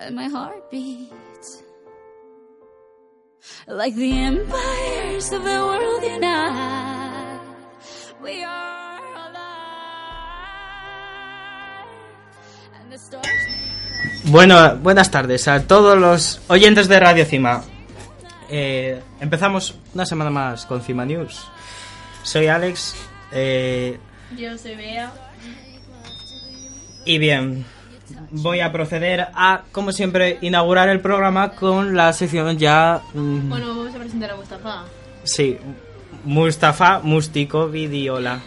and my heart beats like the empires of the world unite. We are alive, and the stars. Bueno, buenas tardes a todos los oyentes de Radio Cima. Eh, empezamos una semana más con Cima News. Soy Alex. eh, Yo soy Bea. y bien, voy a proceder a, como siempre, inaugurar el programa con la sección ya... mm, Bueno, vamos a presentar a Mustafa. Sí, Mustafa Mustico Vidiola.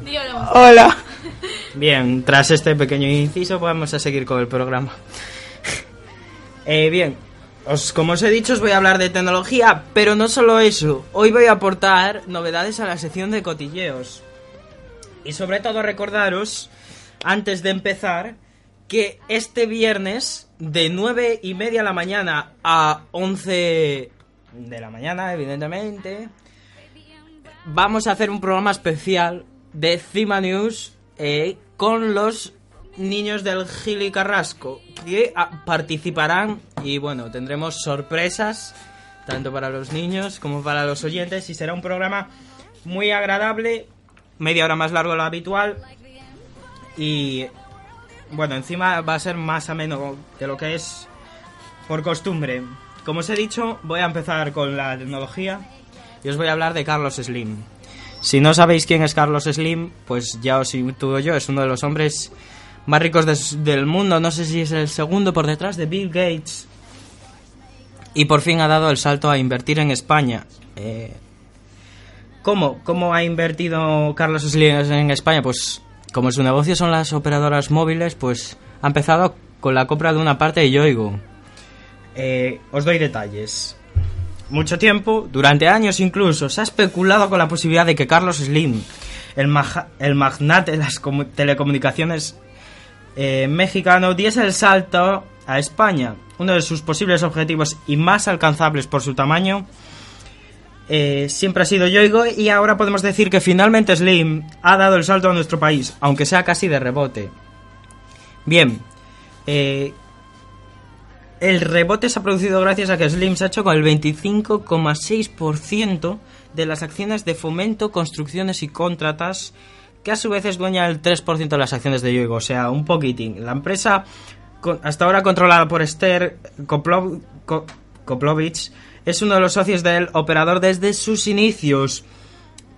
Di hola, Mustafa. Hola. Bien, tras este pequeño inciso vamos a seguir con el programa. Eh, bien, os, como os he dicho os voy a hablar de tecnología, pero no solo eso. Hoy voy a aportar novedades a la sección de cotilleos. Y sobre todo recordaros, antes de empezar, que este viernes de 9 y media de la mañana a 11 de la mañana, evidentemente, vamos a hacer un programa especial de Cima News eh, con los niños del Gili Carrasco que ah, participarán y bueno, tendremos sorpresas tanto para los niños como para los oyentes y será un programa muy agradable, media hora más largo de lo habitual y bueno, encima va a ser más ameno de lo que es por costumbre. Como os he dicho, voy a empezar con la tecnología y os voy a hablar de Carlos Slim. Si no sabéis quién es Carlos Slim, pues ya os intuyo yo, es uno de los hombres más ricos del mundo, no sé si es el segundo por detrás de Bill Gates. Y por fin ha dado el salto a invertir en España. Eh, ¿Cómo? ¿Cómo ha invertido Carlos Slim en España? Pues como su negocio son las operadoras móviles, pues ha empezado con la compra de una parte de Yoigo. Eh, os doy detalles. Mucho tiempo, durante años incluso, se ha especulado con la posibilidad de que Carlos Slim, el, el magnate de las comu- telecomunicaciones eh, mexicano, diese el salto a España. Uno de sus posibles objetivos y más alcanzables por su tamaño eh, siempre ha sido Yoigo y ahora podemos decir que finalmente Slim ha dado el salto a nuestro país, aunque sea casi de rebote. Bien, eh, el rebote se ha producido gracias a que Slim se ha hecho con el 25,6% de las acciones de Fomento, Construcciones y Contratas, que a su vez es dueña del 3% de las acciones de Yoigo, o sea, un poquitín. La empresa, hasta ahora controlada por Esther Koplov- Ko- Koplovich, es uno de los socios del operador desde sus inicios,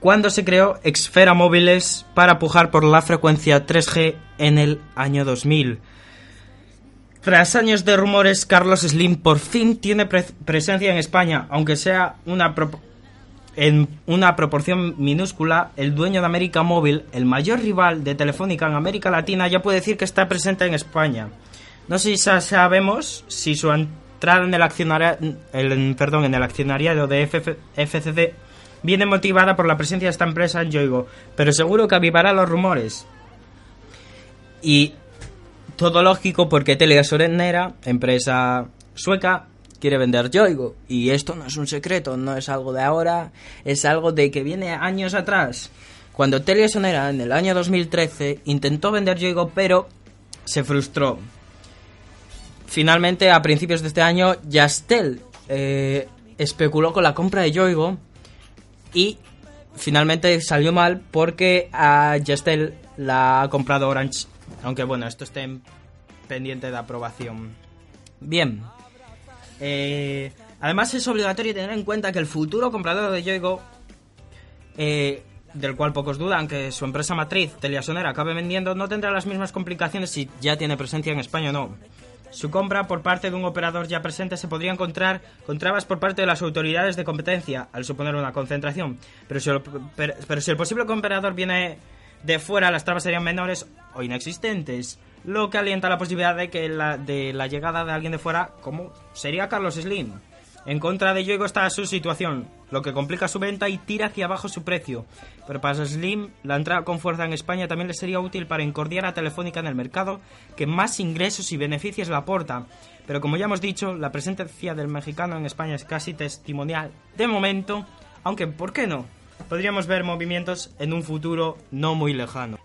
cuando se creó Exfera Móviles para pujar por la frecuencia 3G en el año 2000. Tras años de rumores, Carlos Slim por fin tiene pre- presencia en España, aunque sea una en una proporción minúscula. El dueño de América Móvil, el mayor rival de Telefónica en América Latina, ya puede decir que está presente en España. No sé si sa- sabemos si su entrada en el accionariado, perdón, en el accionariado de FF FCC viene motivada por la presencia de esta empresa en Yoigo, pero seguro que avivará los rumores. Y todo lógico porque Telia empresa sueca, quiere vender Yoigo. Y esto no es un secreto, no es algo de ahora, es algo de que viene años atrás. Cuando Telia Sonera en el año 2013 intentó vender Yoigo, pero se frustró. Finalmente, a principios de este año, Yastel eh, especuló con la compra de Yoigo y finalmente salió mal porque a Yastel la ha comprado Orange. Aunque bueno, esto esté en- pendiente de aprobación. Bien. Eh, además es obligatorio tener en cuenta que el futuro comprador de Yoigo, eh, del cual pocos dudan que su empresa matriz, Teliasonera, acabe vendiendo, no tendrá las mismas complicaciones si ya tiene presencia en España o no. Su compra por parte de un operador ya presente se podría encontrar con trabas por parte de las autoridades de competencia al suponer una concentración. Pero si el, posible comprador viene de fuera, las trabas serían menores o inexistentes. lo que alienta la posibilidad de que de la llegada de alguien de fuera, como sería Carlos Slim. En contra de Yoigo está su situación, lo que complica su venta y tira hacia abajo su precio. Pero para Slim, la entrada con fuerza en España también le sería útil para encordiar a Telefónica en el mercado, que más ingresos y beneficios le aporta. Pero como ya hemos dicho, la presencia del mexicano en España es casi testimonial de momento, aunque ¿por qué no? Podríamos ver movimientos en un futuro no muy lejano.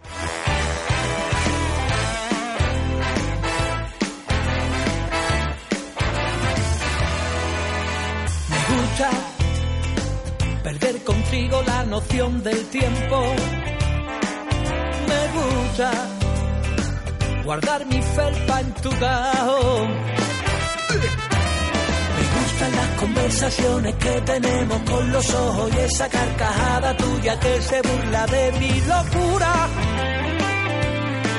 Noción del tiempo. Me gusta guardar mi felpa en tu cajón. Me gustan las conversaciones que tenemos con los ojos y esa carcajada tuya que se burla de mi locura.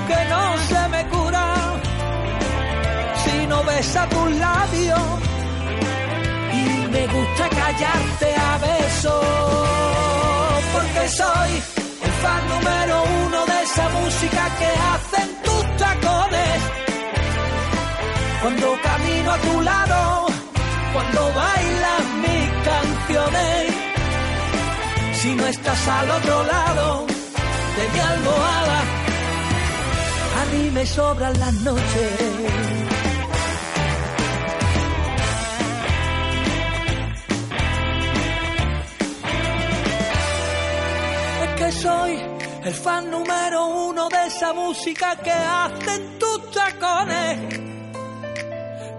Que no se me cura si no besa tus labios y me gusta callarte a besos soy el fan número uno de esa música que hacen tus tacones. Cuando camino a tu lado cuando bailas mis canciones si no estás al otro lado de mi almohada a mí me sobran las noches que soy el fan número uno de esa música que hacen tus tacones.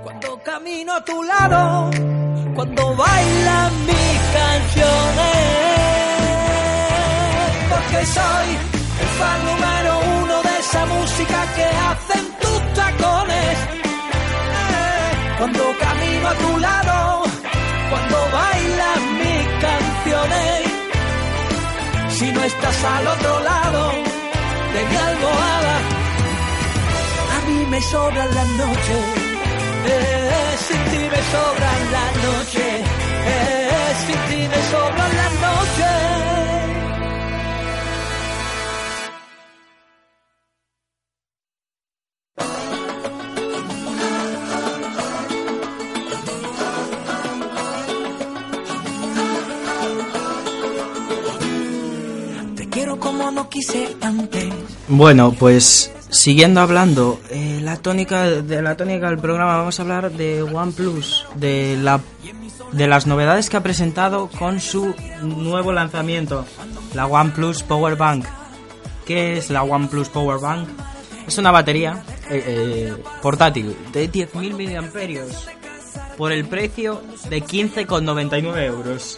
Cuando camino a tu lado, cuando bailan mis canciones. Porque soy el fan número uno de esa música que hacen tus tacones. Cuando camino a tu lado, si no estás al otro lado de mi almohada. A mí me sobran las noches, eh, sin ti me sobran las noches, eh, sin ti me sobran las noches. Bueno, pues siguiendo hablando, eh, la tónica de la tónica del programa vamos a hablar de OnePlus, de la de las novedades que ha presentado con su nuevo lanzamiento, la OnePlus Power Bank. ¿Qué es la OnePlus Power Bank? Es una batería eh, eh, portátil de 10.000 miliamperios por el precio de 15,99 euros.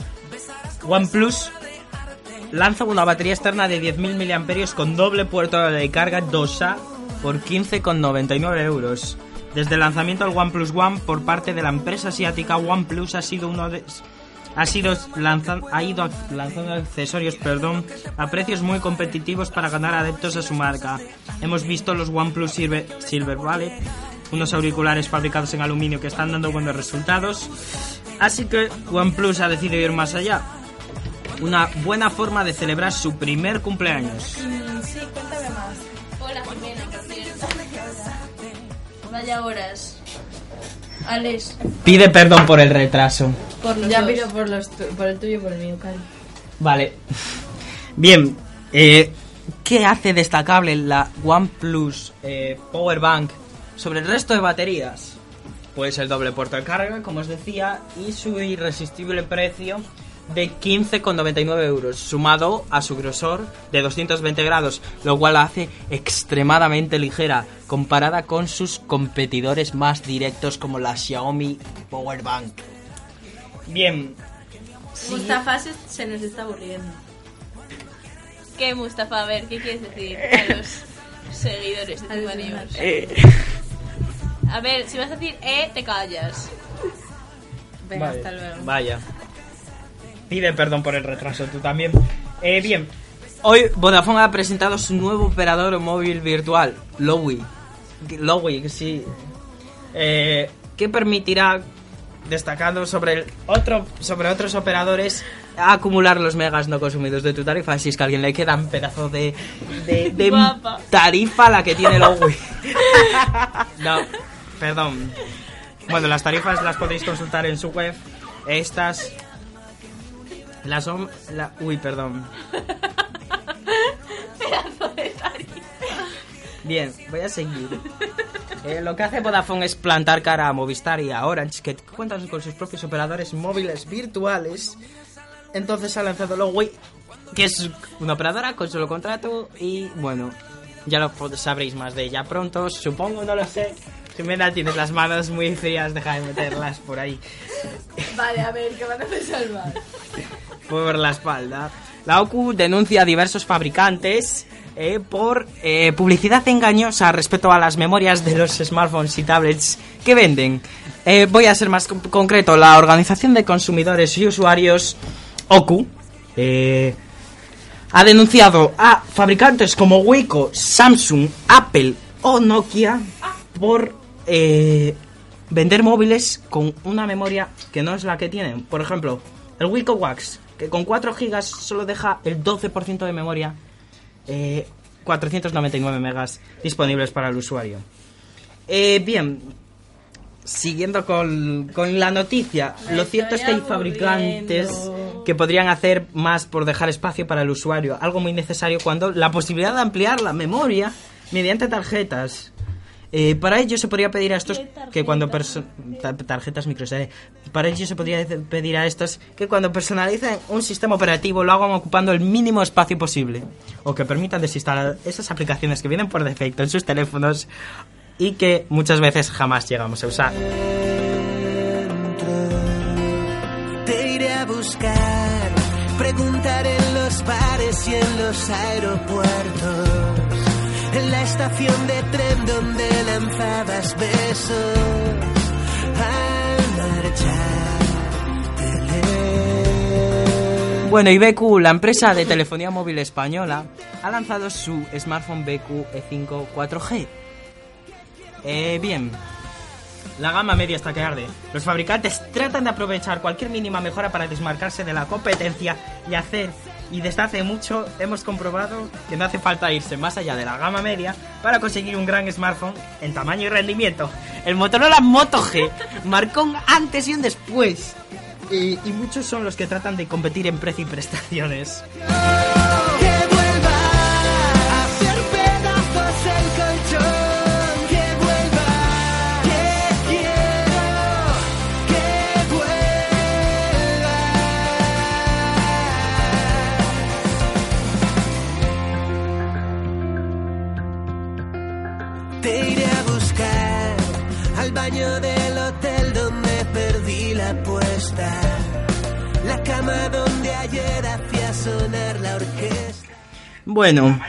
OnePlus lanza una batería externa de 10.000 miliamperios con doble puerto de carga 2A por 15,99 euros. Desde el lanzamiento del OnePlus One por parte de la empresa asiática, OnePlus ha sido uno de ha sido lanzan- ha ido lanzando accesorios, perdón, a precios muy competitivos para ganar adeptos a su marca. Hemos visto los OnePlus Silver, Silver Bullet, unos auriculares fabricados en aluminio que están dando buenos resultados. Así que OnePlus ha decidido ir más allá. Una buena forma de celebrar su primer cumpleaños. Mm, sí, cuéntame más. Hola, Jimena. Vaya horas. Alex, Pide perdón por el retraso. por los Ya dos. pido por, los tu- por el tuyo y por el mío, Cari. Vale. Bien. eh, ¿Qué hace destacable la OnePlus eh, Power Bank sobre el resto de baterías? Pues el doble puerto de carga, como os decía, y su irresistible precio de 15,99 euros, sumado a su grosor de 220 grados, lo cual la hace extremadamente ligera comparada con sus competidores más directos como la Xiaomi Power Bank. Bien, Mustafa se, se nos está aburriendo. ¿Qué, Mustafa? A ver, ¿qué quieres decir a los seguidores de A los Tuba demás. News? eh, A ver, si vas a decir E, te callas. Venga, Vale, hasta luego. Vaya. Pide perdón por el retraso, tú también. Eh, bien, hoy Vodafone ha presentado su nuevo operador móvil virtual, Lowy. Lowy, sí. Eh, que permitirá destacando sobre el otro sobre otros operadores acumular los megas no consumidos de tu tarifa si es que a alguien le queda un pedazo de, de, de tarifa la que tiene el Owi. no, perdón. Bueno, las tarifas las podéis consultar en su web. Estas las son la, uy, perdón. Bien, voy a seguir. Eh, lo que hace Vodafone es plantar cara a Movistar y a Orange, que cuentan con sus propios operadores móviles virtuales. Entonces ha lanzado Lowey, que es una operadora con solo contrato y bueno, ya lo sabréis más de ella pronto, supongo, no lo sé. Jimena, tienes las manos muy frías, deja de meterlas por ahí, Vale, a ver, ¿qué van a hacer salvar? Por la espalda. La OCU denuncia a diversos fabricantes eh, por eh, publicidad engañosa respecto a las memorias de los smartphones y tablets que venden. Eh, voy a ser más con- concreto. La Organización de Consumidores y Usuarios, OCU, ha denunciado a fabricantes como Wiko, Samsung, Apple o Nokia por vender móviles con una memoria que no es la que tienen. Por ejemplo, el Wiko Wax, que con 4 GB solo deja el 12% de memoria, eh, 499 megas disponibles para el usuario. Eh, bien, siguiendo con, con la noticia, lo cierto es que hay fabricantes aburriendo. que podrían hacer más por dejar espacio para el usuario, algo muy necesario cuando la posibilidad de ampliar la memoria mediante tarjetas. Eh, para ello se podría pedir a estos que cuando tarjetas micro SD. para ello se podría pedir a estos que cuando personalicen un sistema operativo lo hagan ocupando el mínimo espacio posible o que permitan desinstalar esas aplicaciones que vienen por defecto en sus teléfonos y que muchas veces jamás llegamos a usar. Te iré a buscar, preguntaré en los bares y en los aeropuertos, en la estación de tren donde lanzabas besos al marchar. Bueno, y BQ, la empresa de telefonía móvil española, ha lanzado su smartphone BQ E5 4G. Eh, bien, la gama media está que arde. Los fabricantes tratan de aprovechar cualquier mínima mejora para desmarcarse de la competencia y hacer, y desde hace mucho hemos comprobado que no hace falta irse más allá de la gama media para conseguir un gran smartphone en tamaño y rendimiento. El Motorola Moto G marcó un antes y un después. Y, y muchos son los que tratan de competir en precio y prestaciones. Baño del hotel donde perdí la apuesta. La cama donde ayer hacía sonar la orquesta. Bueno,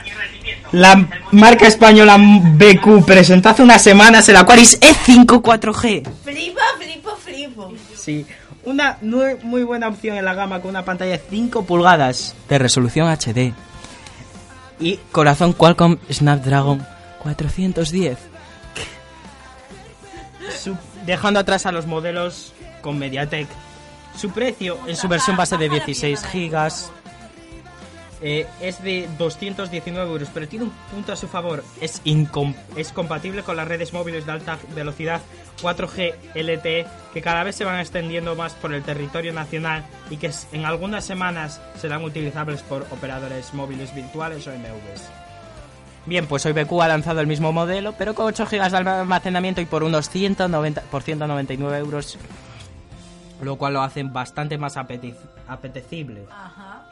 la marca española BQ presentó hace unas semanas el Aquaris E5 4G. Flipa, flipo, flipo. Sí, una muy buena opción en la gama con una pantalla de 5 pulgadas de resolución HD. Y corazón Qualcomm Snapdragon 410. Dejando atrás a los modelos con MediaTek. Su precio en su versión base de 16 gigas eh, es de 219 euros, pero tiene un punto a su favor. Es, es compatible con las redes móviles de alta velocidad 4G LTE que cada vez se van extendiendo más por el territorio nacional y que en algunas semanas serán utilizables por operadores móviles virtuales o MVs. Bien, pues hoy BQ ha lanzado el mismo modelo, pero con 8 GB de almacenamiento y por unos 190, por 199 euros, lo cual lo hacen bastante más apetecible Ajá.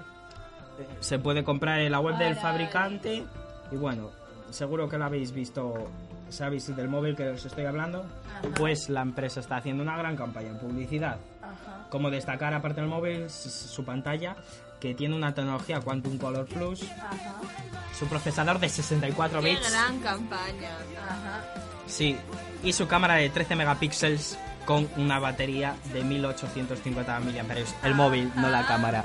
se puede comprar en la web del fabricante y bueno, seguro que lo habéis visto, sabéis del móvil que os estoy hablando, pues la empresa está haciendo una gran campaña en publicidad. Ajá. Como destacar aparte del móvil su pantalla que tiene una tecnología Quantum Color Plus, Ajá. su procesador de 64 Qué bits, gran campaña. Ajá. sí, y su cámara de 13 megapíxeles con una batería de 1850 mAh. El móvil, no la cámara.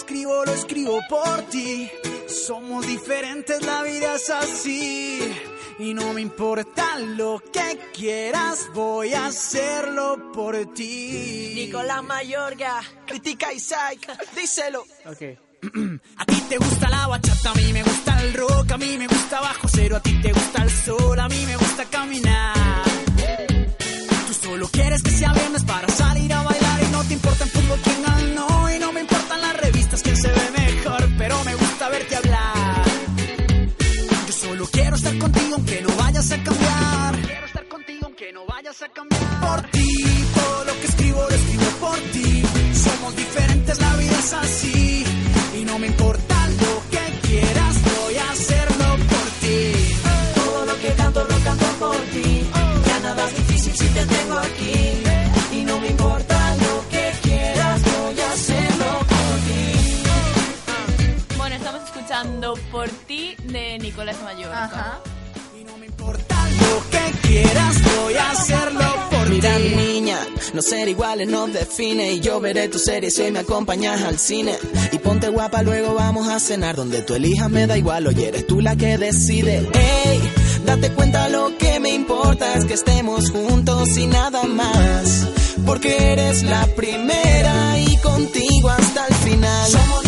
Escribo lo escribo por ti. Somos diferentes, la vida es así. Y no me importa lo que quieras, voy a hacerlo por ti. Nicolás Mayorga, critica Isaac, díselo. Ok. A ti te gusta la bachata, a mí me gusta el rock, a mí me gusta bajo cero, a ti te gusta el sol, a mí me gusta caminar. Tú solo quieres que sea viernes para salir a bailar y no te importa en fútbol quién ganó revistas quién se ve mejor, pero me gusta verte hablar. Yo solo quiero estar contigo aunque no vayas a cambiar. Quiero estar contigo aunque no vayas a cambiar. Por ti, todo lo que escribo lo escribo por ti. Somos diferentes, la vida es así. Por ti de Nicolás Mayor. Ajá. Y no me importa lo que quieras, voy a hacerlo por Mira ti. niña, no ser iguales nos define. Y yo veré tu serie si hoy me acompañas al cine. Y ponte guapa, luego vamos a cenar. Donde tú elijas me da igual, oye, eres tú la que decide. Ey, date cuenta lo que me importa Es que estemos juntos y nada más. Porque eres la primera y contigo hasta el final. Somos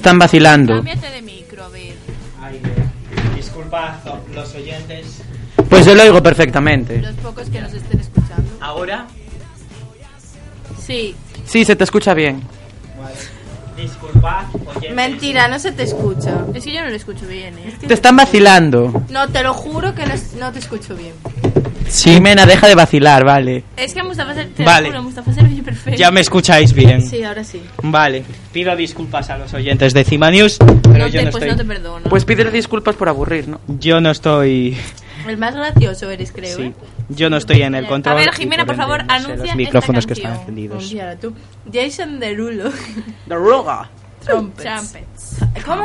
están vacilando. cámbiate de micro, a ver. Ay, o- los oyentes. Pues yo lo oigo perfectamente. Los pocos que nos estén escuchando. Ahora. Sí, Sí, se te escucha bien. Vale. Disculpad, oyentes. Mentira, no se te escucha. es que yo no lo escucho bien, ¿eh? Te están vacilando. No, te lo juro que no, es- no te escucho bien. Ximena, deja de vacilar, vale. Es que Mustafa se, te Vale. lo juro, Mustafa se oye perfecto. Ya me escucháis bien. Sí, ahora sí. Vale. Pido disculpas a los oyentes de Cima News, pero No yo te, no pues estoy. no te perdono. Pues pídele disculpas por aburrir, ¿no? Yo no estoy. El más gracioso eres, creo. Sí. ¿eh? Yo no estoy en el control. A ver, y Jimena, por ende favor, no sé anuncia los esta micrófonos que canción. están encendidos. Confiara tú. Jason Derulo. The Ruga. Trumpets. Trumpets. ¿Cómo?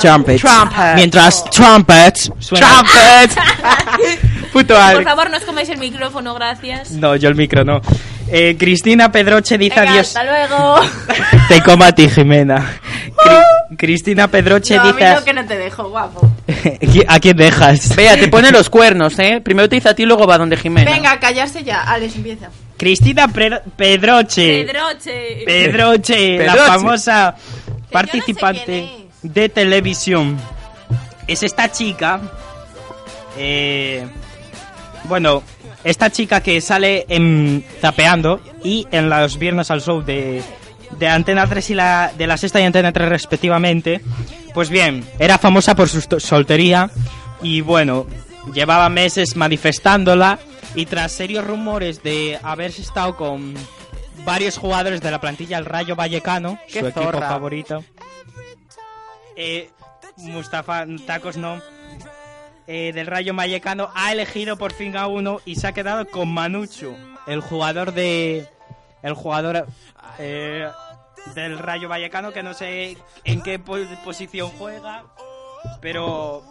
Trumpets. Trumpets. Mientras trumpets suenan- Trumpets. Puto Por favor, no os comáis el micrófono, gracias. No, yo el micro no. Eh, Cristina Pedroche dice Venga, adiós. hasta luego. Te como a ti, Jimena. Cri- Cristina Pedroche No, a mí dice. no que no te dejo, guapo. ¿A quién dejas? Vea, te pone los cuernos, ¿eh? Primero te dice a ti, luego va donde Jimena. Venga, callarse ya. Alex, empieza. Cristina Pre- Pedroche. Pedroche. Pedroche, la famosa yo no sé participante de televisión. Es esta chica. eh, bueno, esta chica que sale en Tapeando y en los viernes al show de, de Antena 3 y la, de la sexta y Antena 3 respectivamente. Pues bien, era famosa por su soltería y bueno, llevaba meses manifestándola y tras serios rumores de haberse estado con varios jugadores de la plantilla del Rayo Vallecano, su equipo favorito. Eh, Mustafa Tacos no. Eh, del Rayo Vallecano ha elegido por fin a uno y se ha quedado con Manucho, el jugador de el jugador eh, del Rayo Vallecano, que no sé en qué po- posición juega, pero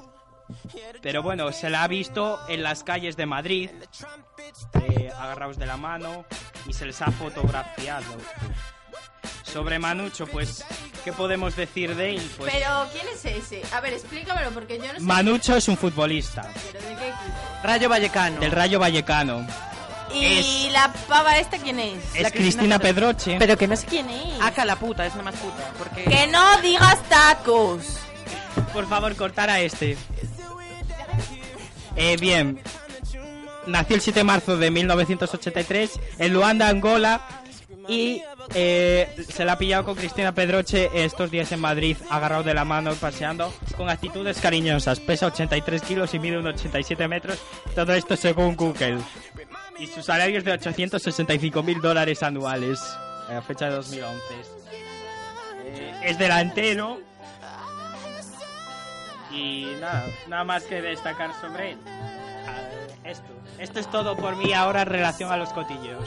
pero bueno, se la ha visto en las calles de Madrid, eh, agarrados de la mano, y se les ha fotografiado. Sobre Manucho, pues, ¿qué podemos decir de él? Pues, Pero, ¿quién es ese? A ver, explícamelo, porque yo no sé. Manucho es un futbolista ¿Pero de qué equipo? Rayo Vallecano. del Rayo Vallecano. ¿Y la pava esta quién es? Es La Cristina Cristina Pedroche. Pero que no sé quién es. Aca la puta, es la más puta. Porque... Que no digas tacos. Por favor, cortar a este. Eh, bien. Nació el 7 de marzo de 1983 en Luanda, Angola. Y eh, se la ha pillado con Cristina Pedroche estos días en Madrid, agarrado de la mano paseando con actitudes cariñosas. Pesa 83 kilos y mide unos 87 metros. Todo esto según Google. Y su salario es de 865 mil dólares anuales. A fecha de 2011. Eh, es delantero. Y nada, nada más que destacar sobre él. Ah, Esto. Esto es todo por mí ahora en relación a los cotillos.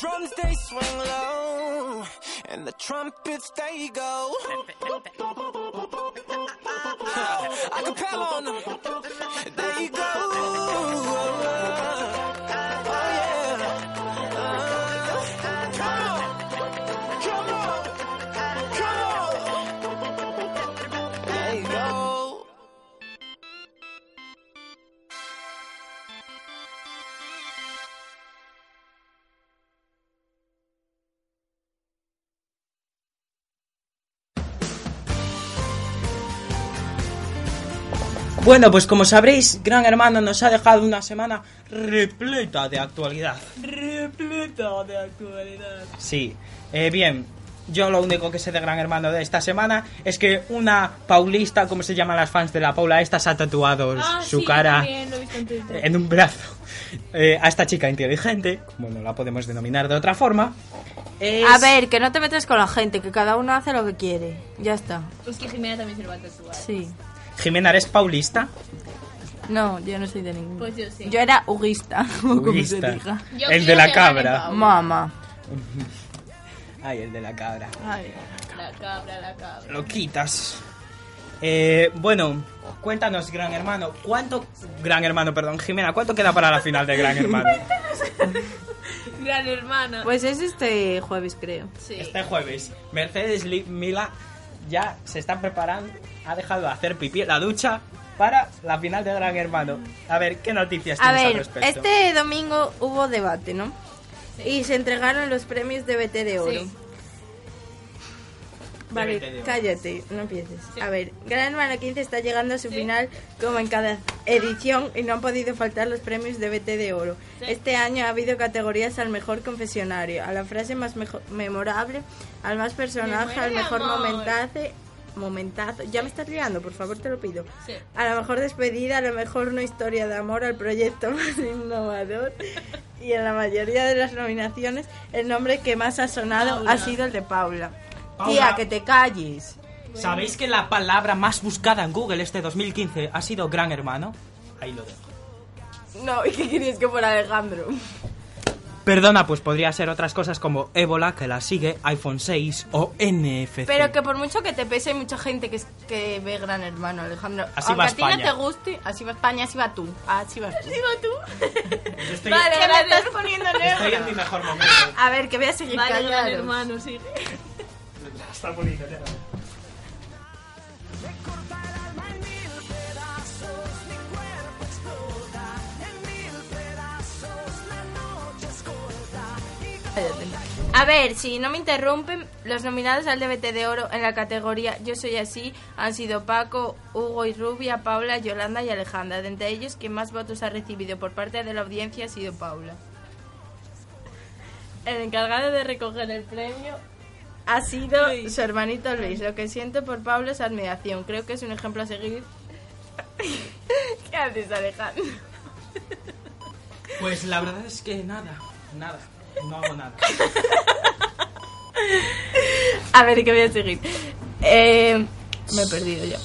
Drums they swing low, and the trumpets they go. Acapella on them, there you go. Bueno, pues como sabréis, Gran Hermano nos ha dejado una semana repleta de actualidad. Repleta de actualidad. Sí, eh, bien, yo lo único que sé de Gran Hermano de esta semana es que una paulista, como se llaman las fans de la Paula, esta se ha tatuado Ah, su sí, cara en un brazo. Eh, a esta chica inteligente, como no la podemos denominar de otra forma. es- A ver, que no te metas con la gente, que cada uno hace lo que quiere. Ya está. Es que Jimena también se lo va a tatuar. Sí. Jimena, ¿eres paulista? No, yo no soy de ninguno. Pues yo sí. Yo era huguista, o como se diga. Yo el de quiero la que gane cabra. Pau. Mamá. Ay, el de la cabra. Ay. La cabra, la cabra. Lo quitas. Eh, bueno, cuéntanos, Gran Hermano. ¿Cuánto. Gran Hermano, perdón, Jimena, ¿cuánto queda para la final de Gran Hermano? Gran hermana. Pues es este jueves, creo. sí. Este jueves, Mercedes Li- Mila ya se está preparando. Ha dejado de hacer pipí en la ducha para la final de Gran Hermano. A ver, ¿qué noticias A tienes al ver, respecto? este domingo hubo debate, ¿no? Y se entregaron los premios de BT de Oro. Sí. Vale, de cállate, no empieces. A ver, Gran Hermano 15 está llegando a su final como en cada edición y no han podido faltar los premios de BT de Oro. Este año ha habido categorías al mejor confesionario, a la frase más memorable, al más personaje, al mejor momentazo, momentazo. Ya me estás liando, por favor, te lo pido. Sí. A la mejor despedida, a la mejor no historia de amor, al proyecto más innovador. Y en la mayoría de las nominaciones, el nombre que más ha sonado Paula. ha sido el de Paula. Paula. Tía, que te calles. ¿Sabéis que la palabra más buscada en Google este 2015 ha sido Gran Hermano? Ahí lo dejo. No, ¿y qué querías que fuera Alejandro? Perdona, pues podría ser otras cosas como ébola, que la sigue, iPhone 6 o NFC. Pero que por mucho que te pese, hay mucha gente que, es, que ve Gran Hermano, Alejandro. Así Aunque va a ti no España. te guste, así va España, así va tú. Así vas tú. Yo estoy, Vale, Que me estás poniendo estoy en mi negro. mejor momento. A ver, que voy a seguir Vale, gran hermano, sí. Está bonito, ya. A ver, si no me interrumpen, los nominados al DBT de Oro en la categoría Yo Soy Así han sido Paco, Hugo y Rubia, Paula, Yolanda y Alejandra. De entre ellos, quien más votos ha recibido por parte de la audiencia ha sido Paula. El encargado de recoger el premio ha sido su hermanito Luis. Lo que siento por Pablo es admiración. Creo que es un ejemplo a seguir. ¿Qué haces, Alejandro? Pues la verdad es que nada, nada, no hago nada. A ver, que voy a seguir. Eh, me he perdido yo.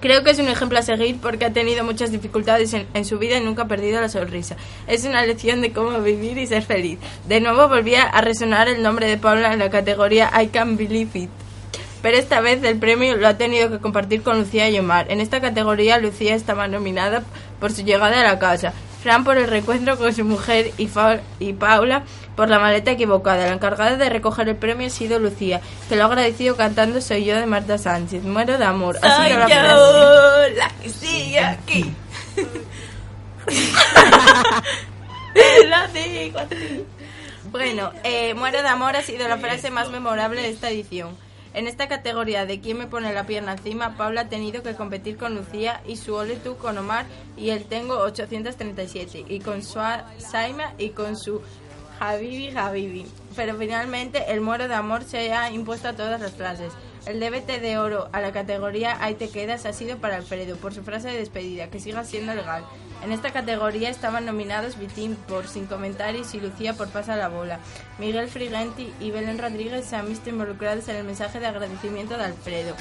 Creo que es un ejemplo a seguir porque ha tenido muchas dificultades en, su vida y nunca ha perdido la sonrisa. Es una lección de cómo vivir y ser feliz. De nuevo volvía a resonar el nombre de Paula en la categoría I Can't Believe It. Pero esta vez el premio lo ha tenido que compartir con Lucía y Omar. En esta categoría Lucía estaba nominada por su llegada a la casa, Fran por el reencuentro con su mujer y, Fa- y Paula por la maleta equivocada. La encargada de recoger el premio ha sido Lucía, que lo ha agradecido cantando Soy yo de Marta Sánchez. Muero de amor. Sido la frase. la que sigue aquí. Lo digo a ti. Bueno, eh, Muero de amor ha sido la frase más memorable de esta edición. En esta categoría de quién me pone la pierna encima, Paula ha tenido que competir con Lucía y su Ole tú con Omar y el Tengo 837 y con su Saima y con su Habibi Habibi. Pero finalmente el Muero de amor se ha impuesto a todas las frases. El DBT de oro a la categoría Ahí te quedas ha sido para Alfredo por su frase de despedida, que siga siendo legal. En esta categoría estaban nominados Vitín por Sin Comentarios y Lucía por Pasa la Bola. Miguel Frigenti y Belén Rodríguez se han visto involucrados en el mensaje de agradecimiento de Alfredo.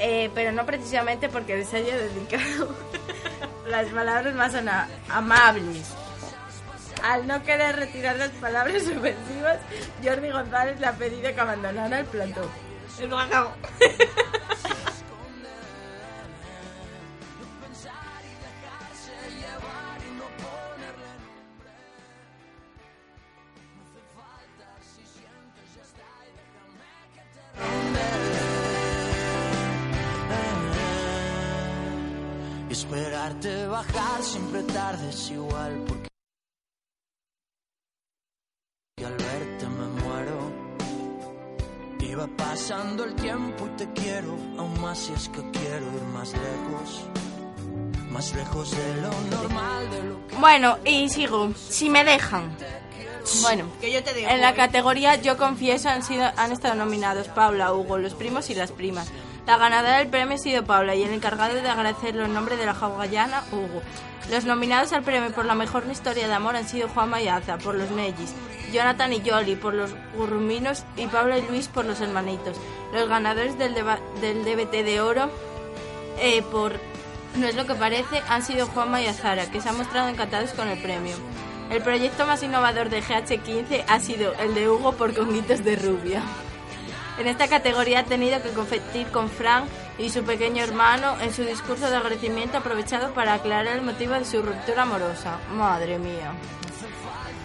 Eh, pero no precisamente porque les haya dedicado las palabras más amables. Al no querer retirar las palabras ofensivas, Jordi González le ha pedido que abandonara el plató. El bacao. Esperarte bajar siempre tarde es igual porque y al verte me muero. Va pasando el tiempo y te quiero, aún más si es que quiero ir más lejos. Más lejos de lo normal, de lo que Bueno, y sigo. Si me dejan. Bueno, Que yo te digo. en la categoría Yo Confieso han, sido, han estado nominados Paula, Hugo, los primos y las primas. La ganadora del premio ha sido Paula y el encargado de agradecerlo en nombre de la hawaiana, Hugo. Los nominados al premio por la mejor historia de amor han sido Juan Mayaza por los Mellis, Jonathan y Yoli por los Gurruminos y Pablo y Luis por los Hermanitos. Los ganadores del, del DBT de oro eh, por No es lo que parece han sido Juanma y Azara, que se han mostrado encantados con el premio. El proyecto más innovador de GH15 ha sido el de Hugo por Conguitos de Rubia. En esta categoría ha tenido que competir con Frank y su pequeño hermano en su discurso de agradecimiento aprovechado para aclarar el motivo de su ruptura amorosa. Madre mía.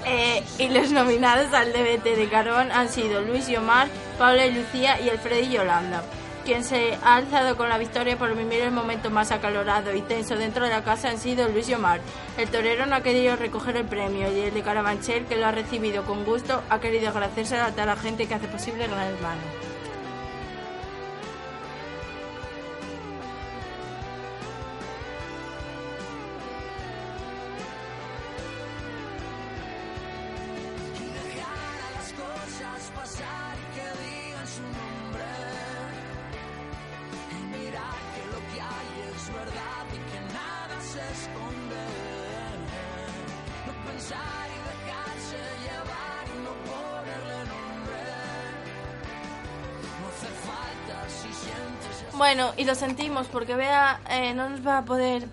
Eh, y los nominados al DBT de Carbón han sido Luis y Omar, Paula y Lucía y Alfredo y Yolanda. Quien se ha alzado con la victoria por vivir el momento más acalorado y tenso dentro de la casa han sido Luis Omar. El torero no ha querido recoger el premio y el de Carabanchel, que lo ha recibido con gusto, ha querido agradecerse a toda la gente que hace posible Gran Hermano. Y lo sentimos porque Bea eh, no nos va a poder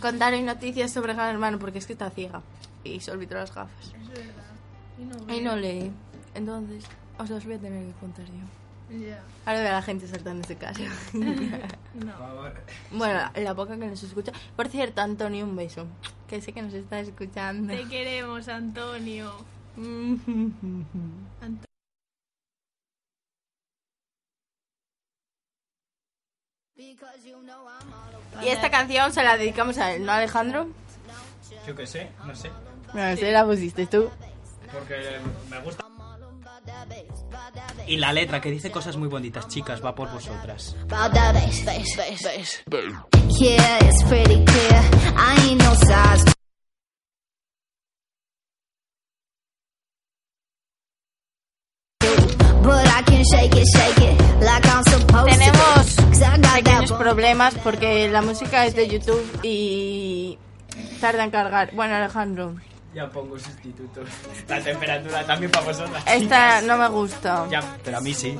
contar hoy noticias sobre Gran Hermano porque es que está ciega y se olvidó las gafas. Y no lee. Entonces, os los voy a tener que contar yo. Ya. Ahora ve a la gente saltando ese caso. bueno, la poca que nos escucha. Por cierto, Antonio, un beso. Que sé que nos está escuchando. Te queremos, Antonio. Anto- Y esta canción se la dedicamos a él, ¿no, Alejandro? Yo qué sé, no sé. No sé, la pusiste tú. Porque me gusta. Y la letra que dice cosas muy bonitas, chicas, va por vosotras. About that bass, bass, bass, bass. Yeah, it's pretty clear. I ain't no size. But I can shake it, shake it like I'm supposed Tenemos pequeños problemas porque la música es de YouTube y tarda en cargar. Bueno, Alejandro, Ya pongo sustitutos. La temperatura también para vosotras. esta no me gusta. Ya, pero a mí sí.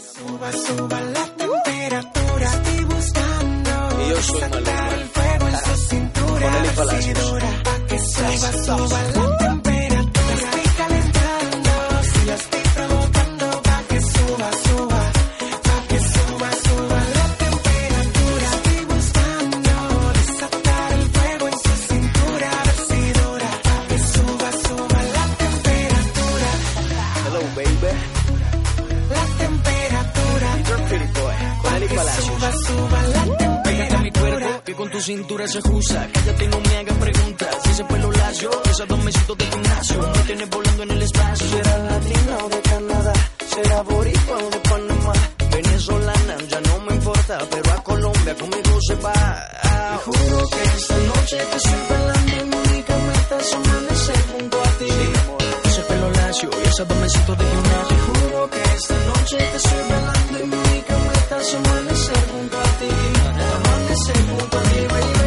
Suba, suba la temperatura. Estoy buscando Y yo soy Maluma. el fuego en su cintura. Con Eli Palacios. Cintura se ajusta. Cállate y no me hagan preguntas. Ese pelo lacio, esos dos mesitos de gimnasio. Me tienes volando en el espacio. Será latina o de Canadá. Será boricua o de Panamá. Venezolana, ya no me importa. Pero a Colombia conmigo se va. Ah, juro que esta noche te estoy bailando única meta es amanecer junto a ti. Ese pelo lacio y esos dos mesitos de gimnasio. Juro que esta noche te estoy bailando y mi única meta es amanecer junto a ti. Amanecer junto a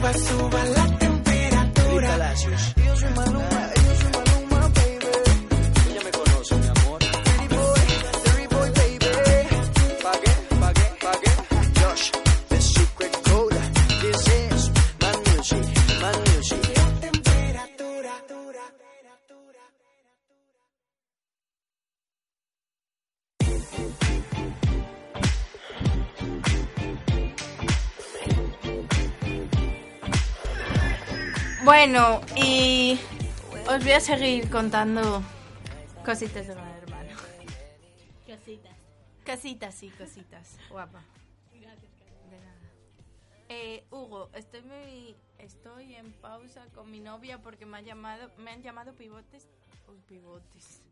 Pa' que suba, suba la Eli temperatura. Bueno, y os voy a seguir contando cositas de Gran Hermano. Cositas. Casitas, sí, cositas. Guapa. De nada. Eh, Hugo, estoy muy, estoy en pausa con mi novia porque me ha llamado, me han llamado pivotes, uy, pivotes,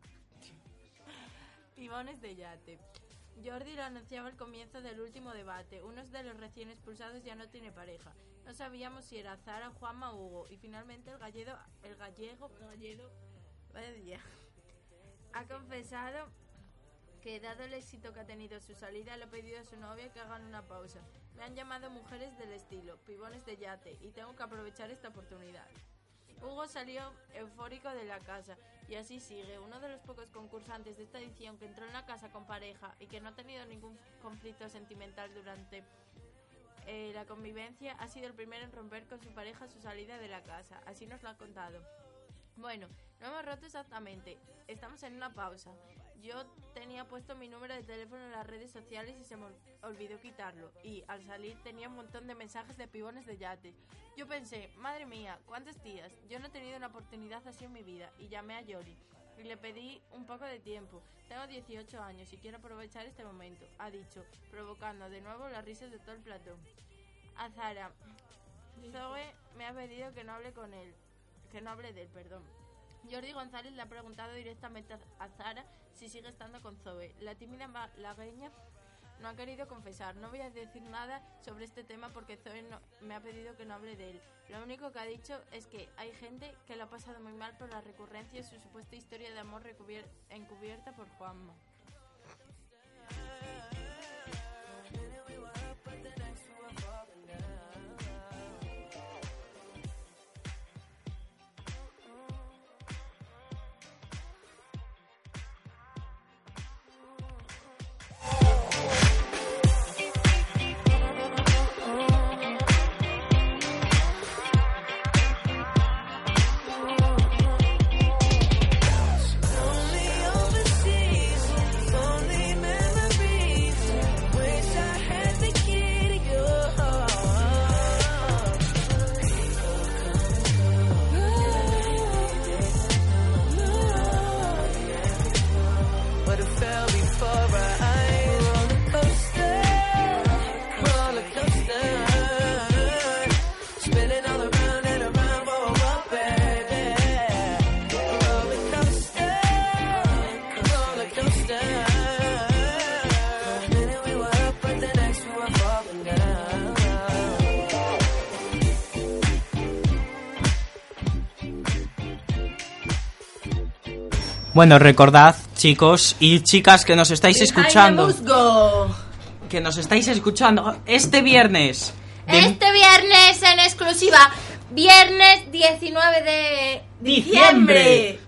pibones de yate. Jordi lo anunciaba al comienzo del último debate. Uno de los recién expulsados ya no tiene pareja. No sabíamos si era Zara, Juanma o Hugo. Y finalmente el gallego, el gallego, gallego, vaya, ha confesado que dado el éxito que ha tenido su salida, le ha pedido a su novia que hagan una pausa. Me han llamado mujeres del estilo, pibones de yate, y tengo que aprovechar esta oportunidad. Hugo salió eufórico de la casa y así sigue, uno de los pocos concursantes de esta edición que entró en la casa con pareja y que no ha tenido ningún conflicto sentimental durante eh, la convivencia, ha sido el primero en romper con su pareja su salida de la casa. Así nos lo ha contado. Bueno, no hemos roto exactamente. Estamos en una pausa. Yo tenía puesto mi número de teléfono en las redes sociales y se me ol- olvidó quitarlo. Y al salir tenía un montón de mensajes de pibones de yate. Yo pensé, madre mía, ¿cuántas tías? Yo no he tenido una oportunidad así en mi vida. Y llamé a Yori. Y le pedí un poco de tiempo. Tengo 18 años y quiero aprovechar este momento, ha dicho, provocando de nuevo las risas de todo el platón. A Zara, Zoe me ha pedido que no hable con él, que no hable de él, perdón. Jordi González le ha preguntado directamente a Zara si sigue estando con Zoe. La tímida malagueña no ha querido confesar. No voy a decir nada sobre este tema porque Zoe no- me ha pedido que no hable de él. Lo único que ha dicho es que hay gente que lo ha pasado muy mal por la recurrencia de su supuesta historia de amor encubierta por Juanma. Bueno, recordad, chicos y chicas que nos estáis escuchando, que nos estáis escuchando este viernes. de Este viernes en exclusiva, viernes 19 de Diciembre.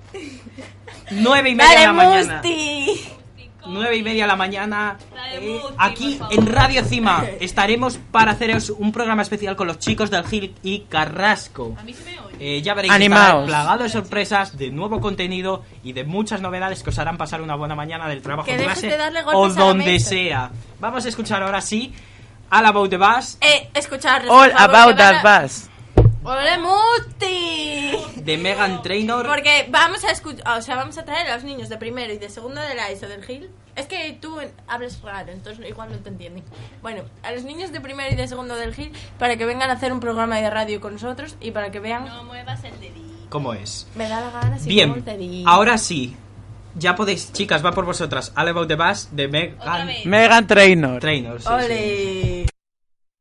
nueve y media de la mañana. Musti. Nueve y media de la mañana. Eh, aquí favor. en Radio Cima estaremos para haceros un programa especial con los chicos del Gil y Carrasco. Eh, ya veréis, Animaos. plagado de sorpresas, de nuevo contenido y de muchas novedades que os harán pasar una buena mañana del trabajo Que clase de darle o donde sea. Vamos a escuchar ahora sí All About the Bass Eh, escuchar. All about that bass. ¡Ole, Musti! de Megan Trainor. Porque vamos a escuchar, o sea, vamos a traer a los niños de primero y de segundo de la ESO del Gil. Es que tú hablas raro, entonces igual no te entienden. Bueno, a los niños de primero y de segundo del Gil para que vengan a hacer un programa de radio con nosotros y para que vean. No muevas el dedito. ¿Cómo es? Me da la gana si muevo el Bien, dedito. ahora sí. Ya podéis, chicas, va por vosotras. All About the Bass de Megan. Megan Trainor. Trainor. sí, sí.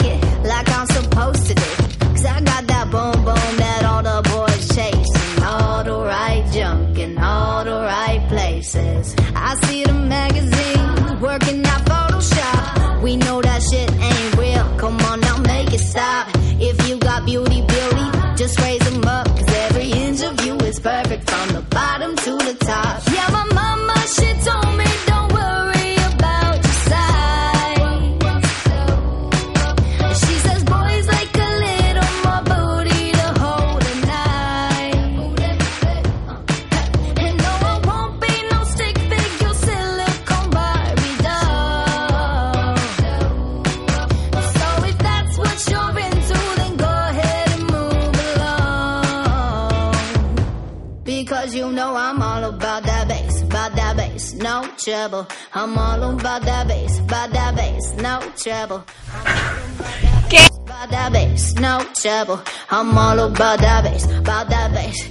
it trouble. I'm all about that bass, about that bass.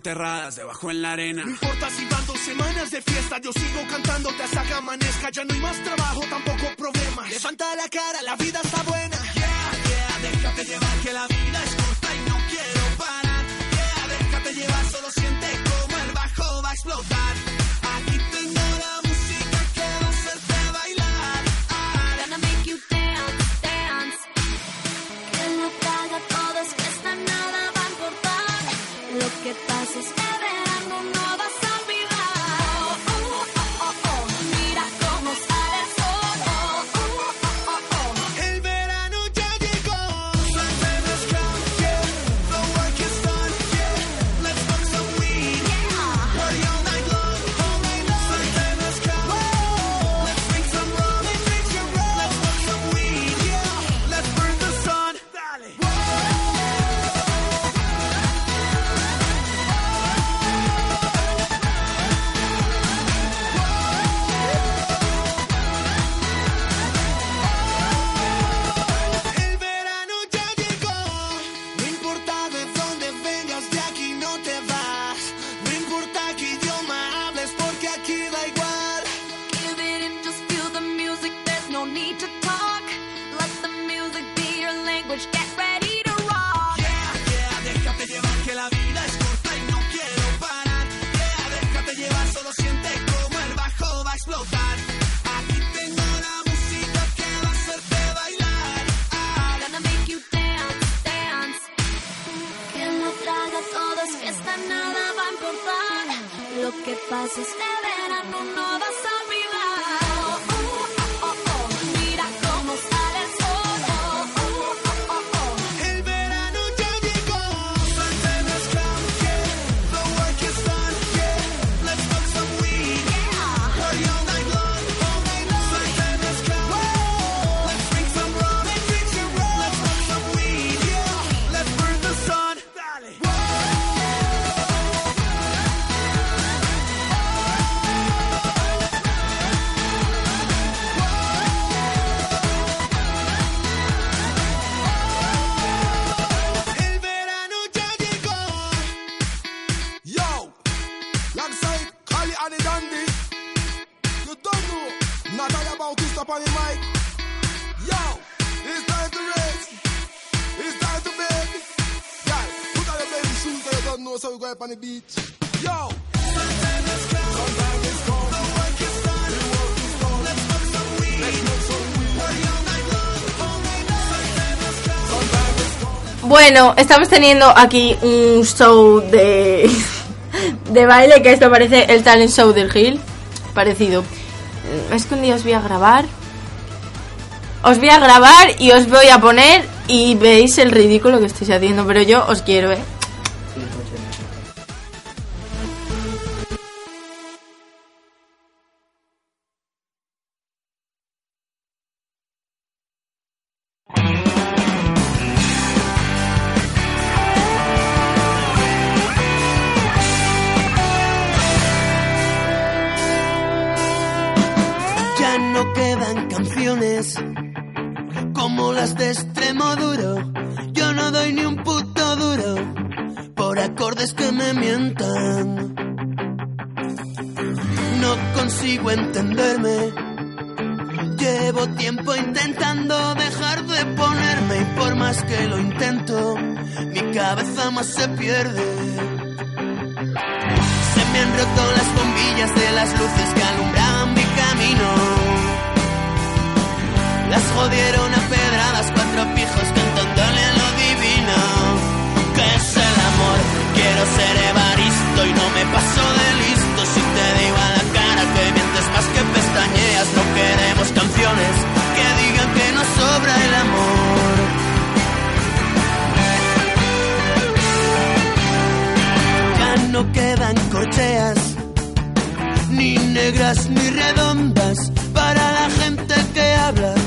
enterradas debajo en la arena. No importa si van dos semanas de fiesta, yo sigo cantándote hasta que amanezca. Ya no hay más trabajo, tampoco problemas. Levanta la cara, la vida está buena. Yeah, yeah, déjate llevar que la vida es corta y no quiero parar. Yeah, déjate llevar, solo siente como el bajo va a explotar. Bueno, estamos teniendo aquí un show de, de baile que esto parece el talent show del Hill. Parecido. Es que un día os voy a grabar. Os voy a grabar y os voy a poner y veis el ridículo que estáis haciendo, pero yo os quiero, ¿eh? puto duro por acordes que me mientan. No consigo entenderme. Llevo tiempo intentando dejar de ponerme y por más que lo intento, mi cabeza más se pierde Se me han roto las bombillas de las luces que alumbraban mi camino. Las jodieron a negras ni redondas, para la gente que habla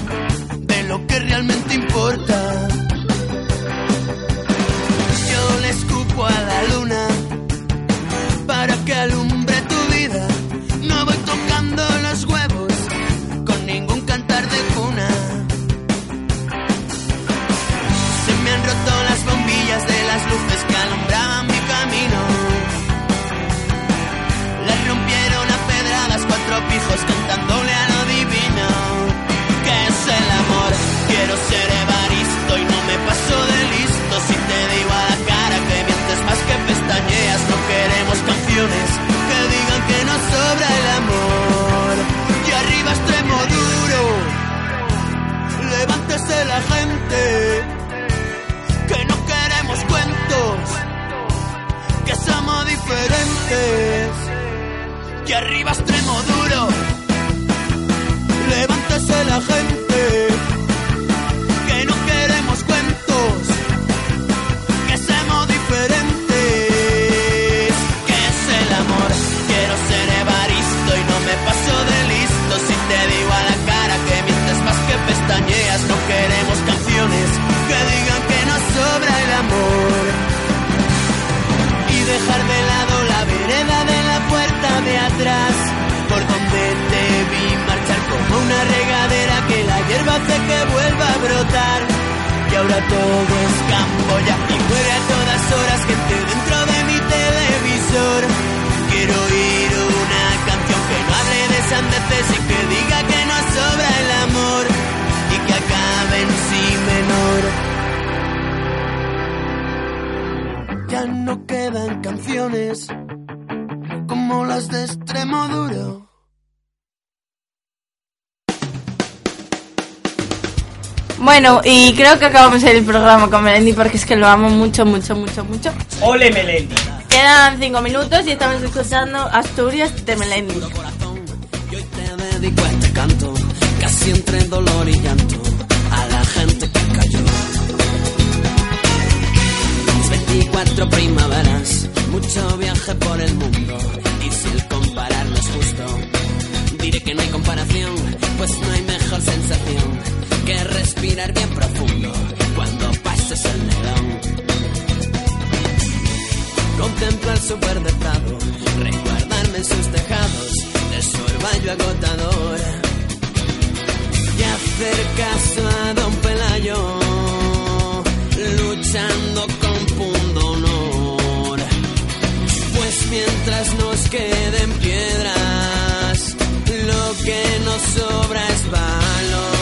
levántese la gente, que no queremos cuentos, que somos diferentes. Y arriba extremo duro, levántese la gente, Y ahora todo es campo ya y muere a todas horas gente dentro de mi televisor. Quiero oír una canción que no hable de sandeces y que diga que nos sobra el amor y que acabe en si menor. Ya no quedan canciones como las de extremo duro. Bueno, y creo que acabamos el programa con Melendi porque es que lo amo mucho, mucho, mucho, mucho. Ole Melendi. Quedan cinco minutos y estamos escuchando Asturias de Melendi. Te dedico a este canto, casi entre dolor y llanto, a la gente que cayó. 24 primaveras, mucho viaje por el mundo, y si el comparar no es justo, diré que no hay comparación, pues no hay respirar bien profundo cuando pases el nedón. Contemplar su verde prado, resguardarme en sus tejados de su orvallo agotador. Y hacer caso a don Pelayo luchando con punto honor pues mientras nos queden piedras lo que nos sobra es valor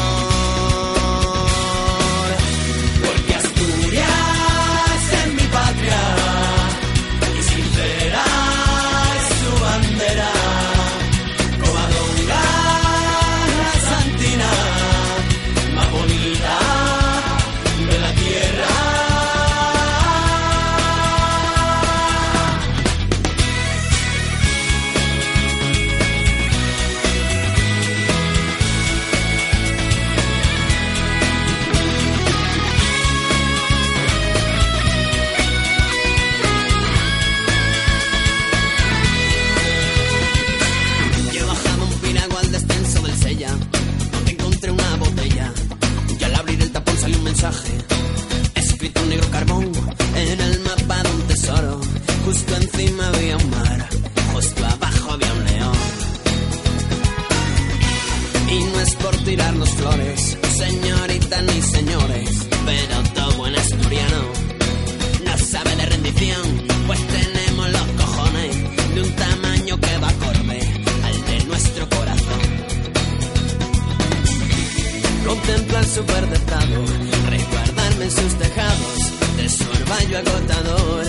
superdotado, resguardarme en sus tejados de su orvallo agotador.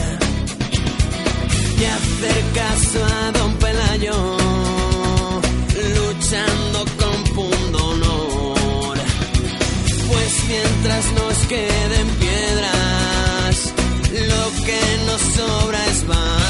Y hacer caso a Don Pelayo, luchando con pundonor. Pues mientras nos queden piedras, lo que nos sobra es más.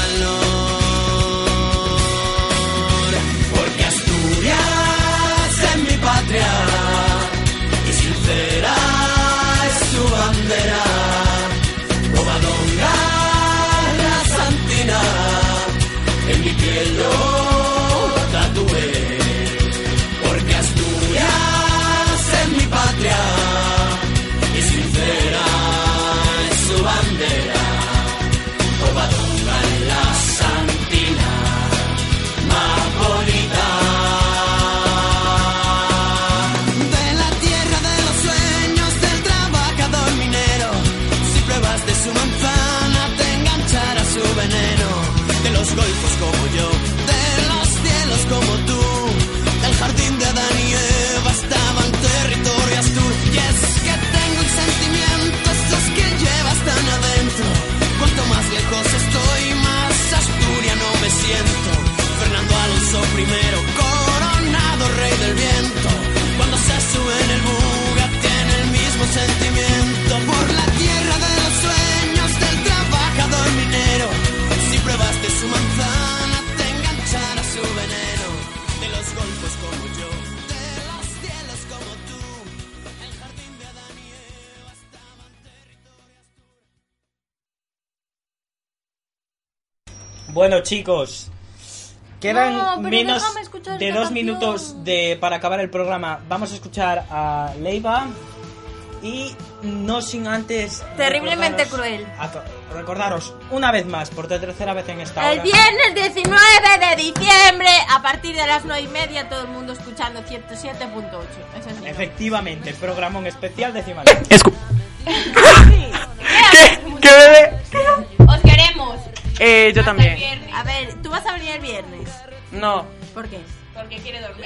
Bueno, chicos, quedan No, menos de dos canción. minutos de, para acabar el programa. Vamos a escuchar a Leiva y no sin antes. Terriblemente recordaros- cruel. a- recordaros una vez más, por tercera vez en esta El hora. viernes 19 de diciembre, a partir de las 9 y media, todo el mundo escuchando 107.8. Ese es Efectivamente, el programón especial de Cimal. Escu- ¿Qué? ¿Qué bebé? Os queremos. Eh, yo también. A ver, tú vas a venir el viernes. No. ¿Por qué? Porque quiere dormir.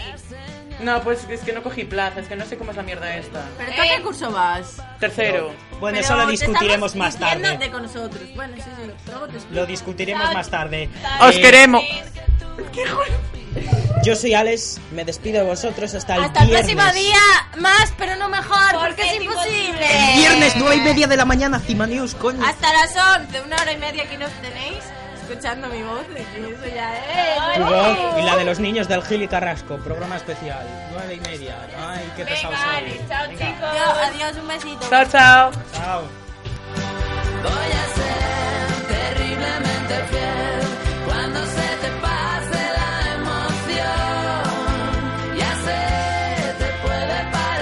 No, pues es que no cogí plaza, es que no sé cómo es la mierda esta. ¿Pero tú a qué curso vas? Tercero. Bueno, Pero eso lo te discutiremos estamos más tarde. de con nosotros. Bueno, sí, sí. Luego te explico. Lo discutiremos más tarde. Os Eh, queremos. Yo soy Alex, me despido de vosotros hasta el Hasta el próximo día, más, pero no mejor, porque es imposible. Viernes, nueve y media de la mañana, Cima News, coño. Hasta las 11, una hora y media aquí nos tenéis escuchando mi voz, y la de los niños del Gil y Carrasco, programa especial, nueve y media. Ay, qué pesado soy. Chao, chicos. Adiós, un besito. Chao, chao. Chao. Voy a ser terriblemente fiel.